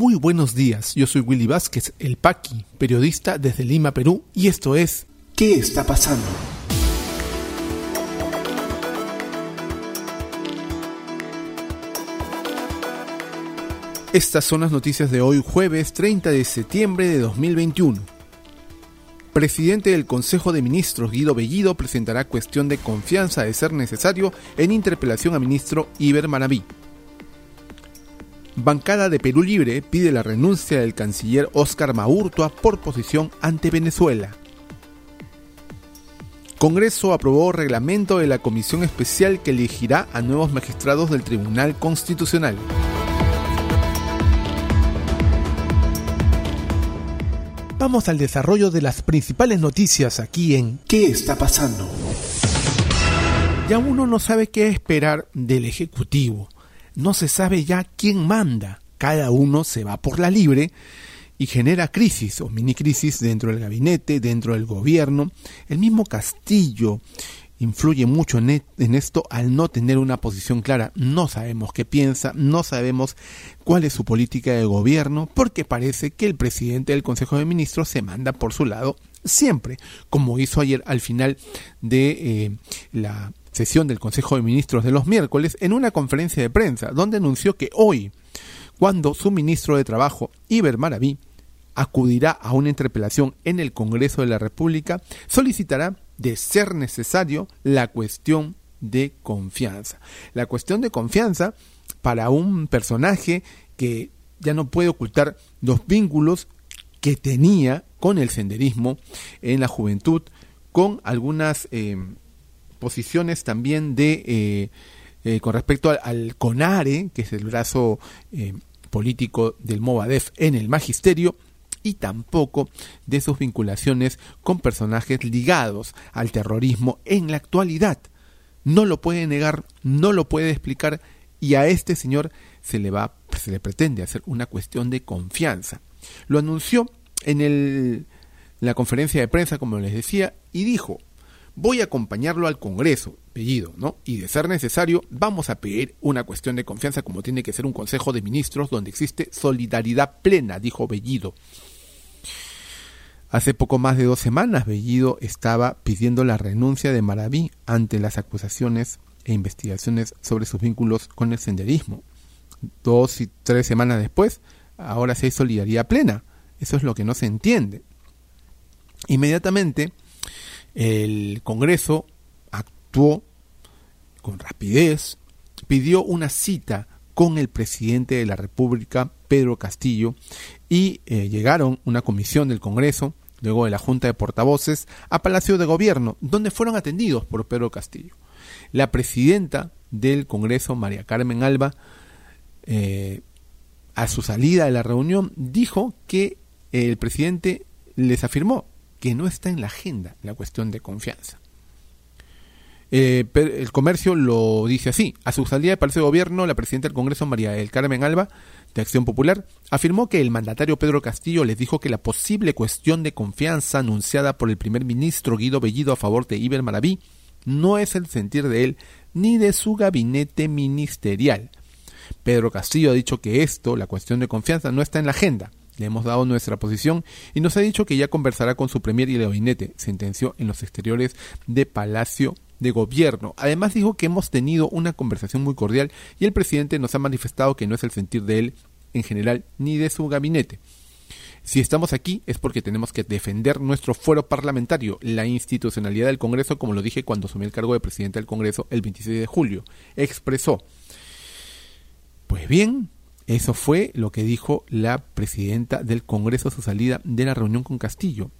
Muy buenos días, yo soy Willy Vázquez, el Paqui, periodista desde Lima, Perú, y esto es ¿Qué está pasando? Estas son las noticias de hoy, jueves 30 de septiembre de 2021. Presidente del Consejo de Ministros Guido Bellido presentará cuestión de confianza de ser necesario en interpelación a ministro Iber Maraví. Bancada de Perú Libre pide la renuncia del canciller Óscar Maurtua por posición ante Venezuela. Congreso aprobó reglamento de la comisión especial que elegirá a nuevos magistrados del Tribunal Constitucional. Vamos al desarrollo de las principales noticias aquí en ¿Qué está pasando? Ya uno no sabe qué esperar del Ejecutivo. No se sabe ya quién manda. Cada uno se va por la libre y genera crisis o mini crisis dentro del gabinete, dentro del gobierno. El mismo Castillo influye mucho en, esto al no tener una posición clara. No sabemos qué piensa, no sabemos cuál es su política de gobierno, porque parece que el presidente del Consejo de Ministros se manda por su lado siempre, como hizo ayer al final de eh, la sesión del Consejo de Ministros de los miércoles en una conferencia de prensa, donde anunció que hoy, cuando su ministro de Trabajo, Iber Maraví, acudirá a una interpelación en el Congreso de la República, solicitará de ser necesario la cuestión de confianza. La cuestión de confianza para un personaje que ya no puede ocultar los vínculos que tenía con el senderismo en la juventud, con algunas eh, posiciones también de eh, eh, con respecto al, CONARE, que es el brazo político del Movadef en el magisterio, y tampoco de sus vinculaciones con personajes ligados al terrorismo en la actualidad. No lo puede negar, no lo puede explicar y a este señor se le va se le pretende hacer una cuestión de confianza. Lo anunció en el, la conferencia de prensa, como les decía, y dijo, voy a acompañarlo al Congreso, apellido, ¿no? Y de ser necesario, vamos a pedir una cuestión de confianza como tiene que ser un Consejo de Ministros donde existe solidaridad plena, dijo Bellido. Hace poco más de dos semanas, Bellido estaba pidiendo la renuncia de Maraví ante las acusaciones e investigaciones sobre sus vínculos con el senderismo. Dos y tres semanas después, ahora se hay solidaridad plena. Eso es lo que no se entiende. Inmediatamente, el Congreso actuó con rapidez, pidió una cita con el presidente de la República, Pedro Castillo, y eh, llegaron una comisión del Congreso luego de la Junta de Portavoces, a Palacio de Gobierno, donde fueron atendidos por Pedro Castillo. La presidenta del Congreso, María Carmen Alba, eh, a su salida de la reunión, dijo que el presidente les afirmó que no está en la agenda la cuestión de confianza. Eh, el comercio lo dice así. A su salida de Palacio de Gobierno, la presidenta del Congreso, María del Carmen Alba, de Acción Popular, afirmó que el mandatario Pedro Castillo les dijo que la posible cuestión de confianza anunciada por el primer ministro Guido Bellido a favor de Iber Maraví no es el sentir de él ni de su gabinete ministerial. Pedro Castillo ha dicho que esto, la cuestión de confianza, no está en la agenda. Le hemos dado nuestra posición y nos ha dicho que ya conversará con su premier y el gabinete, sentenció en los exteriores de Palacio de gobierno. Además dijo que hemos tenido una conversación muy cordial y el presidente nos ha manifestado que no es el sentir de él en general ni de su gabinete. Si estamos aquí es porque tenemos que defender nuestro fuero parlamentario, la institucionalidad del Congreso, como lo dije cuando asumí el cargo de presidente del Congreso el 26 de julio. Expresó. Pues bien, eso fue lo que dijo la presidenta del Congreso a su salida de la reunión con Castillo.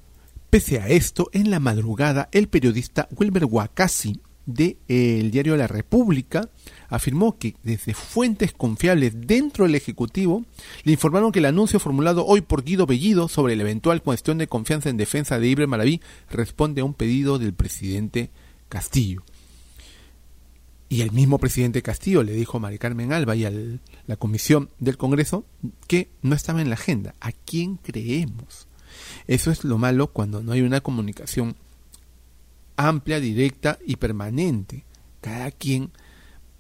Pese a esto, en la madrugada, el periodista Wilber Wakasi de eh, diario La República afirmó que desde fuentes confiables dentro del Ejecutivo le informaron que el anuncio formulado hoy por Guido Bellido sobre la eventual cuestión de confianza en defensa de Ibre Maraví responde a un pedido del presidente Castillo. Y el mismo presidente Castillo le dijo a Mari Carmen Alba y a la comisión del Congreso que no estaba en la agenda. ¿A quién creemos? Eso es lo malo cuando no hay una comunicación amplia, directa y permanente. Cada quien,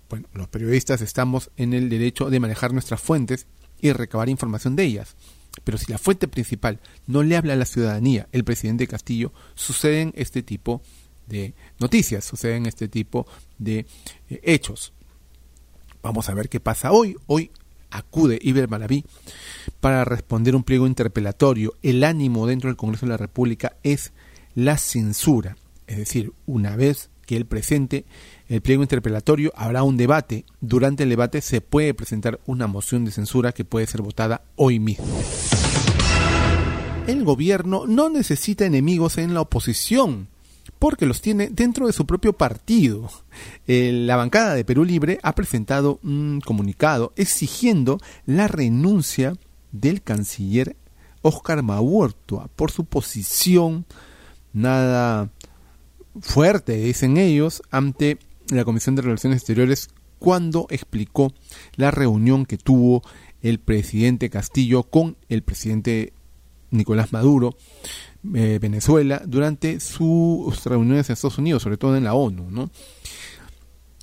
bueno, los periodistas estamos en el derecho de manejar nuestras fuentes y recabar información de ellas. Pero si la fuente principal no le habla a la ciudadanía, el presidente Castillo, suceden este tipo de noticias, suceden este tipo de eh, hechos. Vamos a ver qué pasa hoy. Hoy acude Iber Malaví para responder un pliego interpelatorio. El ánimo dentro del Congreso de la República es la censura. Es decir, una vez que él presente el pliego interpelatorio, habrá un debate. Durante el debate se puede presentar una moción de censura que puede ser votada hoy mismo. El gobierno no necesita enemigos en la oposición porque los tiene dentro de su propio partido. la bancada de Perú Libre ha presentado un comunicado exigiendo la renuncia del canciller Oscar Mahuertua por su posición nada fuerte, dicen ellos, ante la Comisión de Relaciones Exteriores cuando explicó la reunión que tuvo el presidente Castillo con el presidente Nicolás Maduro, eh, Venezuela, durante sus reuniones en Estados Unidos, sobre todo en la ONU.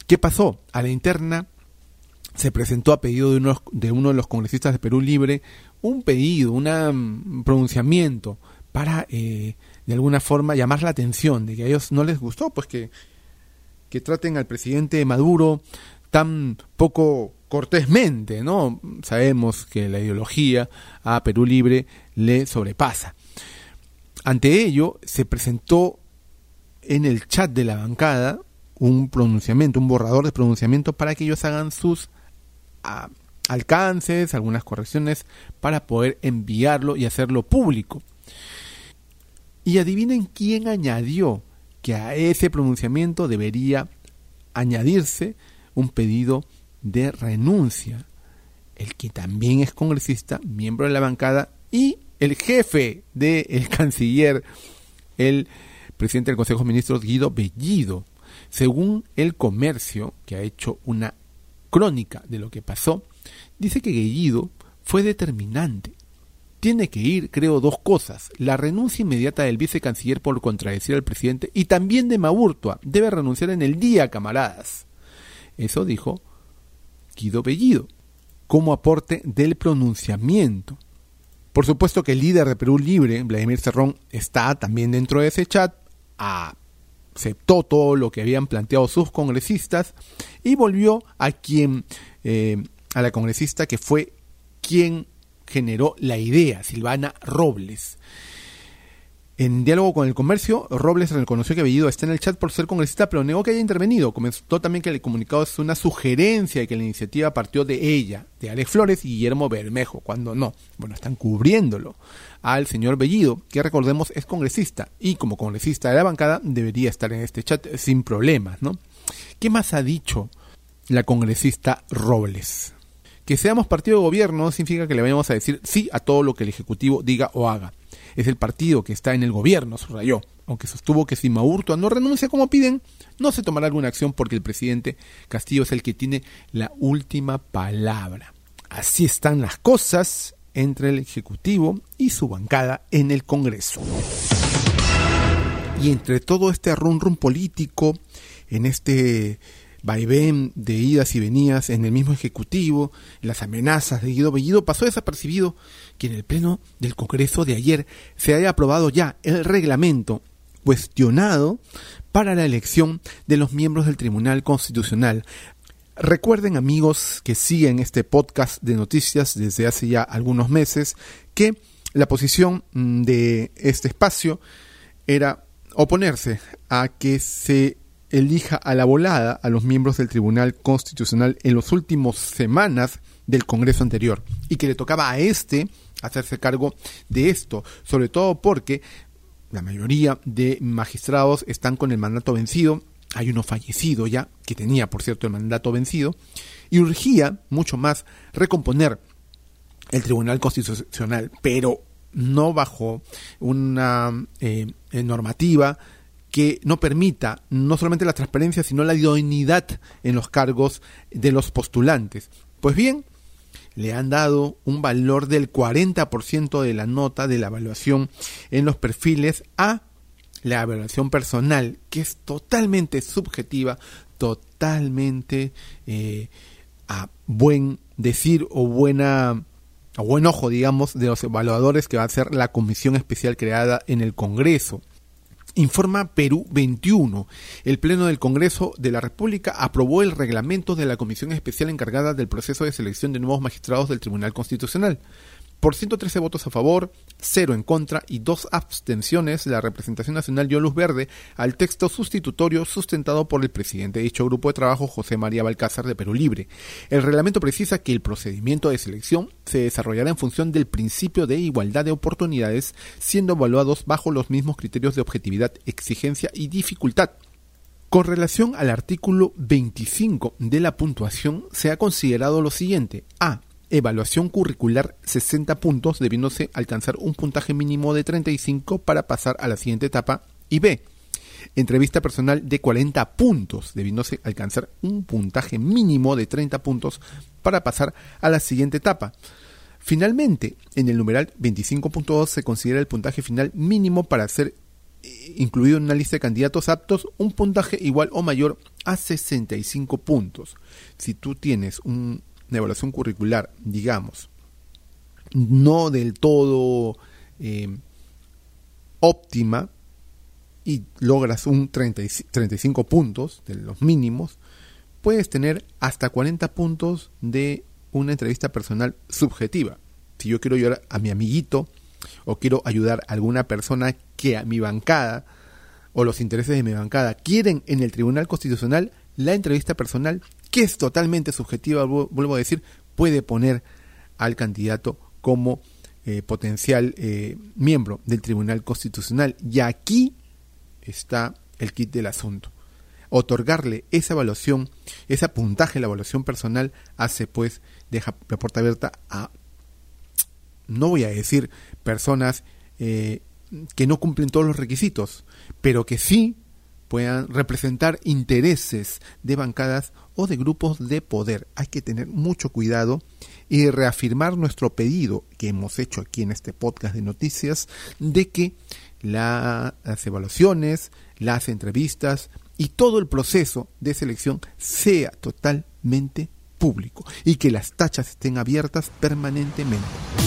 ¿Qué pasó? A la interna se presentó a pedido de uno, de uno de los congresistas de Perú Libre un pedido, un pronunciamiento para eh, de alguna forma llamar la atención de que a ellos no les gustó, pues que, que traten al presidente Maduro tan poco cortésmente, ¿no? Sabemos que la ideología a Perú Libre le sobrepasa. Ante ello, se presentó en el chat de la bancada un pronunciamiento, un borrador de pronunciamiento para que ellos hagan sus ah, alcances, algunas correcciones, para poder enviarlo y hacerlo público. Y adivinen quién añadió que a ese pronunciamiento debería añadirse un pedido de renuncia. El que también es congresista, miembro de la bancada y el jefe del canciller, el presidente del Consejo de Ministros, Guido Bellido. Según el comercio, que ha hecho una crónica de lo que pasó, dice que Bellido fue determinante. Tiene que ir, creo, dos cosas. La renuncia inmediata del vicecanciller por contradecir al presidente y también de Maurtua. Debe renunciar en el día, camaradas. Eso dijo Guido Bellido, como aporte del pronunciamiento. Por supuesto que el líder de Perú Libre, Vladimir Cerrón, está también dentro de ese chat, aceptó todo lo que habían planteado sus congresistas y volvió a quien, eh, a la congresista que fue quien generó la idea, Silvana Robles. En diálogo con el comercio, Robles reconoció que Bellido está en el chat por ser congresista, pero negó que haya intervenido. Comentó también que el comunicado es una sugerencia y que la iniciativa partió de ella, de Alex Flores y Guillermo Bermejo, cuando no. Bueno, están cubriéndolo al señor Bellido, que recordemos es congresista y como congresista de la bancada debería estar en este chat sin problemas, ¿no? ¿Qué más ha dicho la congresista Robles? Que seamos partido de gobierno no significa que le vayamos a decir sí a todo lo que el Ejecutivo diga o haga es el partido que está en el gobierno, subrayó, aunque sostuvo que si Maurtua no renuncia como piden, no se tomará alguna acción porque el presidente Castillo es el que tiene la última palabra. Así están las cosas entre el Ejecutivo y su bancada en el Congreso. Y entre todo este run run político, en este vaivén de idas y venidas en el mismo Ejecutivo, las amenazas de Guido Bellido, pasó desapercibido que en el Pleno del Congreso de ayer se haya aprobado ya el reglamento cuestionado para la elección de los miembros del Tribunal Constitucional. Recuerden amigos que siguen este podcast de noticias desde hace ya algunos meses que la posición mm, de este espacio era oponerse a que se elija a la volada a los miembros del Tribunal Constitucional en las últimas semanas del Congreso anterior y que le tocaba a este hacerse cargo de esto, sobre todo porque la mayoría de magistrados están con el mandato vencido, hay uno fallecido ya, que tenía por cierto el mandato vencido, y urgía mucho más recomponer el Tribunal Constitucional, pero no bajo una eh, normativa que no permita no solamente la transparencia, sino la idoneidad en los cargos de los postulantes. Pues bien, le han dado un valor del 40% de la nota de la evaluación en los perfiles a la evaluación personal, que es totalmente subjetiva, totalmente eh, a buen decir o buena a buen ojo, digamos, de los evaluadores que va a ser la comisión especial creada en el Congreso. Informa Perú 21. El Pleno del Congreso de la República aprobó el reglamento de la Comisión Especial encargada del proceso de selección de nuevos magistrados del Tribunal Constitucional. Por 113 votos a favor, 0 en contra y 2 abstenciones, la representación nacional dio luz verde al texto sustitutorio sustentado por el presidente de dicho grupo de trabajo, José María Balcázar de Perú Libre. El reglamento precisa que el procedimiento de selección se desarrollará en función del principio de igualdad de oportunidades, siendo evaluados bajo los mismos criterios de objetividad, exigencia y dificultad. Con relación al artículo 25 de la puntuación, se ha considerado lo siguiente. A evaluación curricular 60 puntos, debiéndose alcanzar un puntaje mínimo de 35 para pasar a la siguiente etapa. Y B, entrevista personal de 40 puntos, debiéndose alcanzar un puntaje mínimo de 30 puntos para pasar a la siguiente etapa. Finalmente, en el numeral 25.2 se considera el puntaje final mínimo para ser eh, incluido en una lista de candidatos aptos un puntaje igual o mayor a 65 puntos. Si tú tienes un una evaluación curricular, digamos, no del todo eh, óptima y logras un 35 puntos de los mínimos, puedes tener hasta 40 puntos de una entrevista personal subjetiva. Si yo quiero ayudar a mi amiguito o quiero ayudar a alguna persona que a mi bancada o los intereses de mi bancada quieren en el Tribunal Constitucional, la entrevista personal que es totalmente subjetiva, vuelvo a decir, puede poner al candidato como eh, potencial eh, miembro del Tribunal Constitucional. Y aquí está el kit del asunto. Otorgarle esa evaluación, ese puntaje, la evaluación personal, hace pues, deja la puerta abierta a, no voy a decir personas eh, que no cumplen todos los requisitos, pero que sí puedan representar intereses de bancadas o de grupos de poder. Hay que tener mucho cuidado y reafirmar nuestro pedido que hemos hecho aquí en este podcast de noticias de que las evaluaciones, las entrevistas y todo el proceso de selección sea totalmente público y que las tachas estén abiertas permanentemente.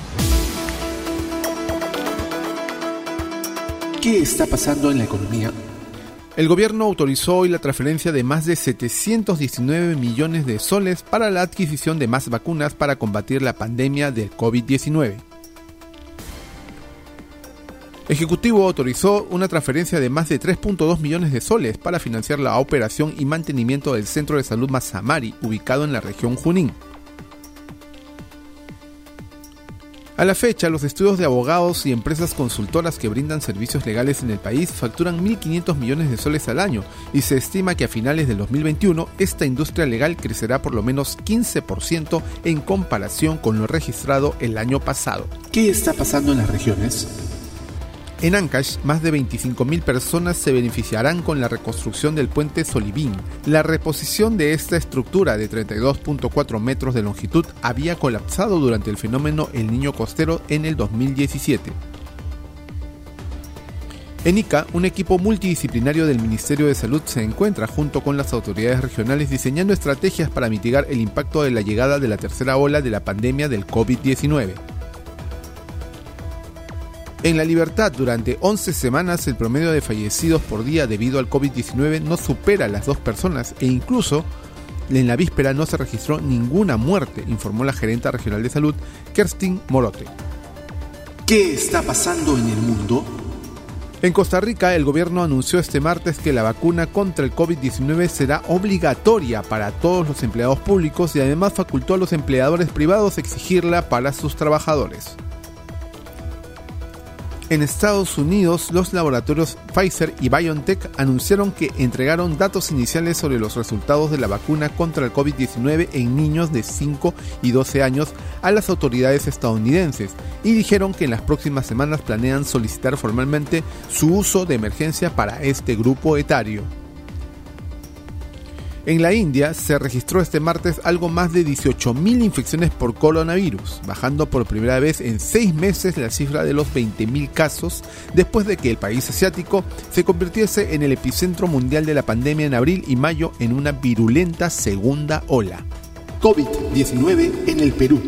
¿Qué está pasando en la economía? El gobierno autorizó hoy la transferencia de más de 719 millones de soles para la adquisición de más vacunas para combatir la pandemia del COVID-19. Ejecutivo autorizó una transferencia de más de 3.2 millones de soles para financiar la operación y mantenimiento del Centro de Salud Mazamari, ubicado en la región Junín. A la fecha, los estudios de abogados y empresas consultoras que brindan servicios legales en el país facturan 1.500 millones de soles al año y se estima que a finales del 2021 esta industria legal crecerá por lo menos 15% en comparación con lo registrado el año pasado. ¿Qué está pasando en las regiones? En Ancash, más de 25.000 personas se beneficiarán con la reconstrucción del puente Solivín. La reposición de esta estructura de 32.4 metros de longitud había colapsado durante el fenómeno El Niño Costero en el 2017. En Ica, un equipo multidisciplinario del Ministerio de Salud se encuentra junto con las autoridades regionales diseñando estrategias para mitigar el impacto de la llegada de la tercera ola de la pandemia del COVID-19. En la libertad, durante 11 semanas, el promedio de fallecidos por día debido al COVID-19 no supera las dos personas e incluso en la víspera no se registró ninguna muerte, informó la gerenta regional de salud, Kerstin Morote. ¿Qué está pasando en el mundo? En Costa Rica, el gobierno anunció este martes que la vacuna contra el COVID-19 será obligatoria para todos los empleados públicos y además facultó a los empleadores privados exigirla para sus trabajadores. En Estados Unidos, los laboratorios Pfizer y BioNTech anunciaron que entregaron datos iniciales sobre los resultados de la vacuna contra el COVID-19 en niños de 5 y 12 años a las autoridades estadounidenses y dijeron que en las próximas semanas planean solicitar formalmente su uso de emergencia para este grupo etario. En la India se registró este martes algo más de 18.000 infecciones por coronavirus, bajando por primera vez en seis meses la cifra de los 20.000 casos, después de que el país asiático se convirtiese en el epicentro mundial de la pandemia en abril y mayo en una virulenta segunda ola. COVID-19 en el Perú.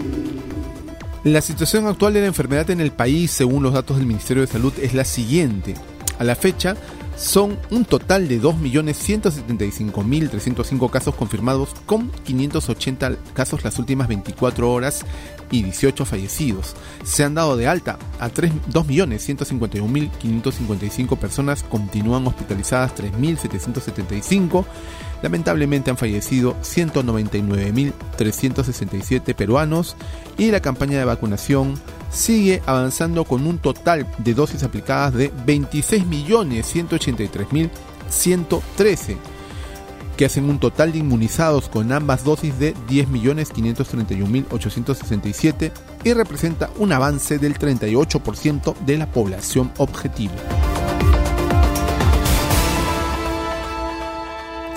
La situación actual de la enfermedad en el país, según los datos del Ministerio de Salud, es la siguiente. A la fecha, son un total de 2.175.305 casos confirmados con 580 casos las últimas 24 horas y 18 fallecidos. Se han dado de alta a 2.151.555 personas, continúan hospitalizadas 3.775. Lamentablemente han fallecido 199.367 peruanos y la campaña de vacunación sigue avanzando con un total de dosis aplicadas de 26.183.113, que hacen un total de inmunizados con ambas dosis de 10.531.867 y representa un avance del 38% de la población objetivo.